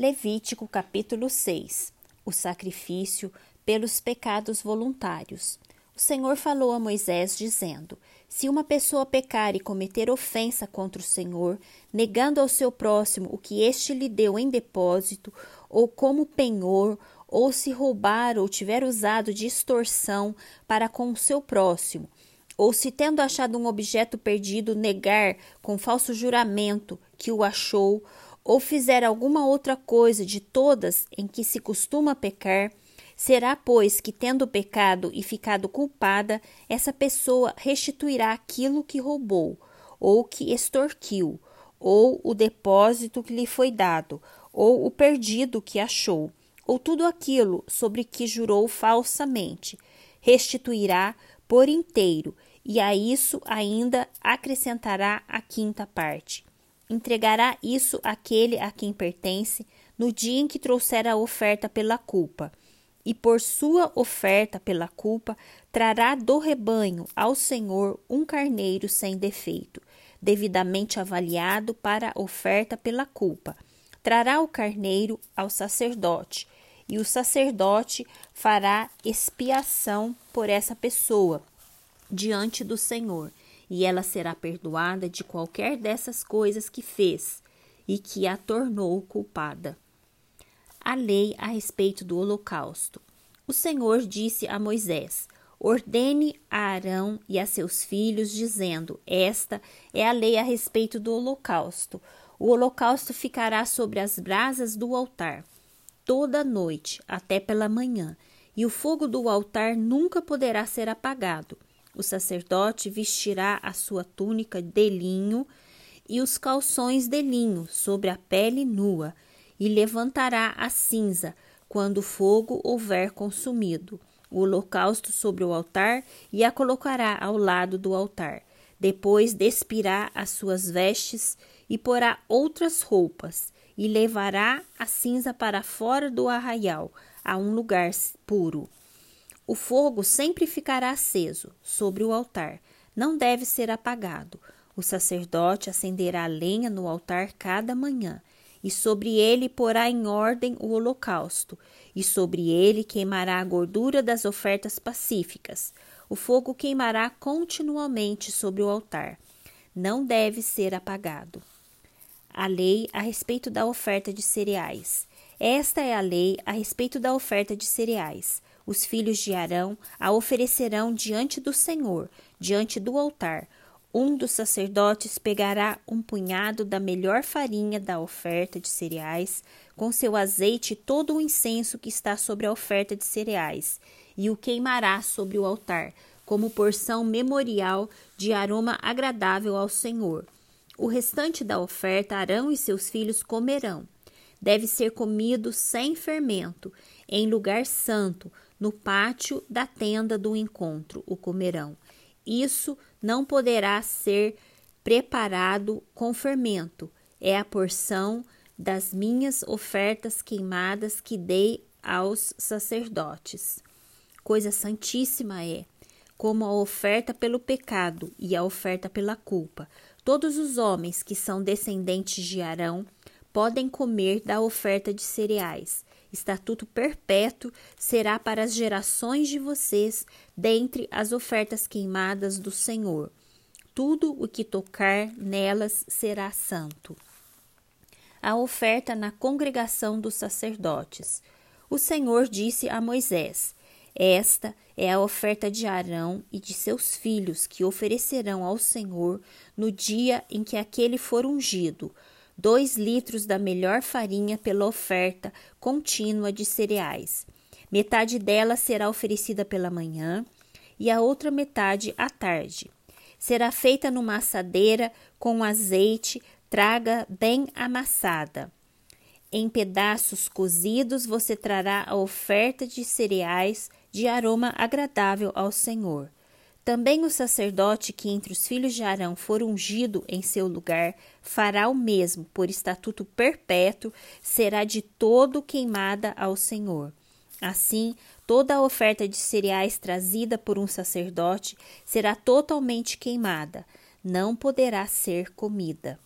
Levítico capítulo 6 O sacrifício pelos pecados voluntários. O Senhor falou a Moisés, dizendo: Se uma pessoa pecar e cometer ofensa contra o Senhor, negando ao seu próximo o que este lhe deu em depósito, ou como penhor, ou se roubar ou tiver usado de extorsão para com o seu próximo, ou se tendo achado um objeto perdido, negar com falso juramento que o achou, ou fizer alguma outra coisa de todas em que se costuma pecar, será, pois, que tendo pecado e ficado culpada, essa pessoa restituirá aquilo que roubou, ou que extorquiu, ou o depósito que lhe foi dado, ou o perdido que achou, ou tudo aquilo sobre que jurou falsamente, restituirá por inteiro, e a isso ainda acrescentará a quinta parte entregará isso àquele a quem pertence no dia em que trouxer a oferta pela culpa, e por sua oferta pela culpa trará do rebanho ao Senhor um carneiro sem defeito, devidamente avaliado para a oferta pela culpa. Trará o carneiro ao sacerdote, e o sacerdote fará expiação por essa pessoa diante do Senhor e ela será perdoada de qualquer dessas coisas que fez e que a tornou culpada. A lei a respeito do holocausto. O Senhor disse a Moisés: Ordene a Arão e a seus filhos, dizendo: Esta é a lei a respeito do holocausto. O holocausto ficará sobre as brasas do altar toda noite até pela manhã, e o fogo do altar nunca poderá ser apagado. O sacerdote vestirá a sua túnica de linho e os calções de linho sobre a pele nua, e levantará a cinza quando o fogo houver consumido o holocausto sobre o altar e a colocará ao lado do altar. Depois despirá as suas vestes e porá outras roupas, e levará a cinza para fora do arraial, a um lugar puro. O fogo sempre ficará aceso sobre o altar, não deve ser apagado. O sacerdote acenderá lenha no altar cada manhã, e sobre ele porá em ordem o holocausto, e sobre ele queimará a gordura das ofertas pacíficas. O fogo queimará continuamente sobre o altar. Não deve ser apagado. A lei a respeito da oferta de cereais. Esta é a lei a respeito da oferta de cereais os filhos de Arão a oferecerão diante do Senhor, diante do altar. Um dos sacerdotes pegará um punhado da melhor farinha da oferta de cereais, com seu azeite e todo o incenso que está sobre a oferta de cereais, e o queimará sobre o altar, como porção memorial de aroma agradável ao Senhor. O restante da oferta Arão e seus filhos comerão. Deve ser comido sem fermento, em lugar santo, no pátio da tenda do encontro, o comerão. Isso não poderá ser preparado com fermento, é a porção das minhas ofertas queimadas que dei aos sacerdotes. Coisa santíssima é, como a oferta pelo pecado e a oferta pela culpa. Todos os homens que são descendentes de Arão podem comer da oferta de cereais, estatuto perpétuo será para as gerações de vocês, dentre as ofertas queimadas do Senhor. Tudo o que tocar nelas será santo. A oferta na congregação dos sacerdotes. O Senhor disse a Moisés: Esta é a oferta de Arão e de seus filhos que oferecerão ao Senhor no dia em que aquele for ungido 2 litros da melhor farinha pela oferta contínua de cereais. Metade dela será oferecida pela manhã e a outra metade à tarde. Será feita numa assadeira com azeite, traga bem amassada. Em pedaços cozidos você trará a oferta de cereais de aroma agradável ao Senhor. Também o sacerdote que entre os filhos de Arão for ungido em seu lugar fará o mesmo, por estatuto perpétuo, será de todo queimada ao Senhor. Assim, toda a oferta de cereais trazida por um sacerdote será totalmente queimada, não poderá ser comida.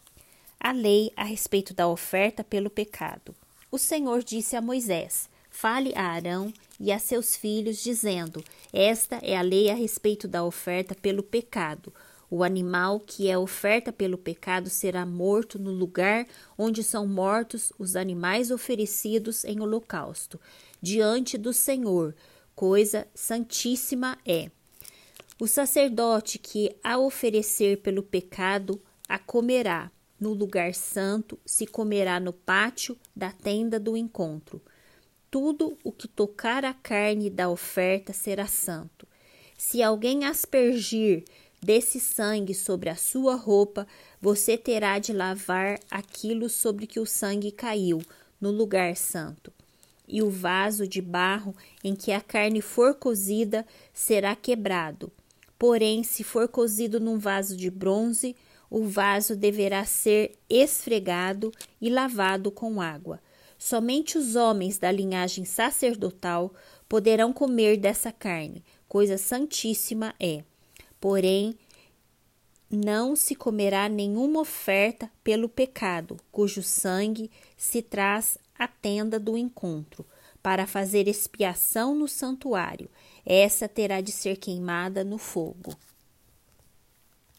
A lei a respeito da oferta pelo pecado. O Senhor disse a Moisés: Fale a Arão e a seus filhos, dizendo: Esta é a lei a respeito da oferta pelo pecado. O animal que é oferta pelo pecado será morto no lugar onde são mortos os animais oferecidos em holocausto, diante do Senhor. Coisa santíssima é. O sacerdote que a oferecer pelo pecado a comerá. No lugar santo se comerá no pátio da tenda do encontro. Tudo o que tocar a carne da oferta será santo. Se alguém aspergir desse sangue sobre a sua roupa, você terá de lavar aquilo sobre que o sangue caiu, no lugar santo. E o vaso de barro em que a carne for cozida será quebrado. Porém, se for cozido num vaso de bronze, o vaso deverá ser esfregado e lavado com água. Somente os homens da linhagem sacerdotal poderão comer dessa carne, coisa santíssima é. Porém, não se comerá nenhuma oferta pelo pecado, cujo sangue se traz à tenda do encontro, para fazer expiação no santuário. Essa terá de ser queimada no fogo.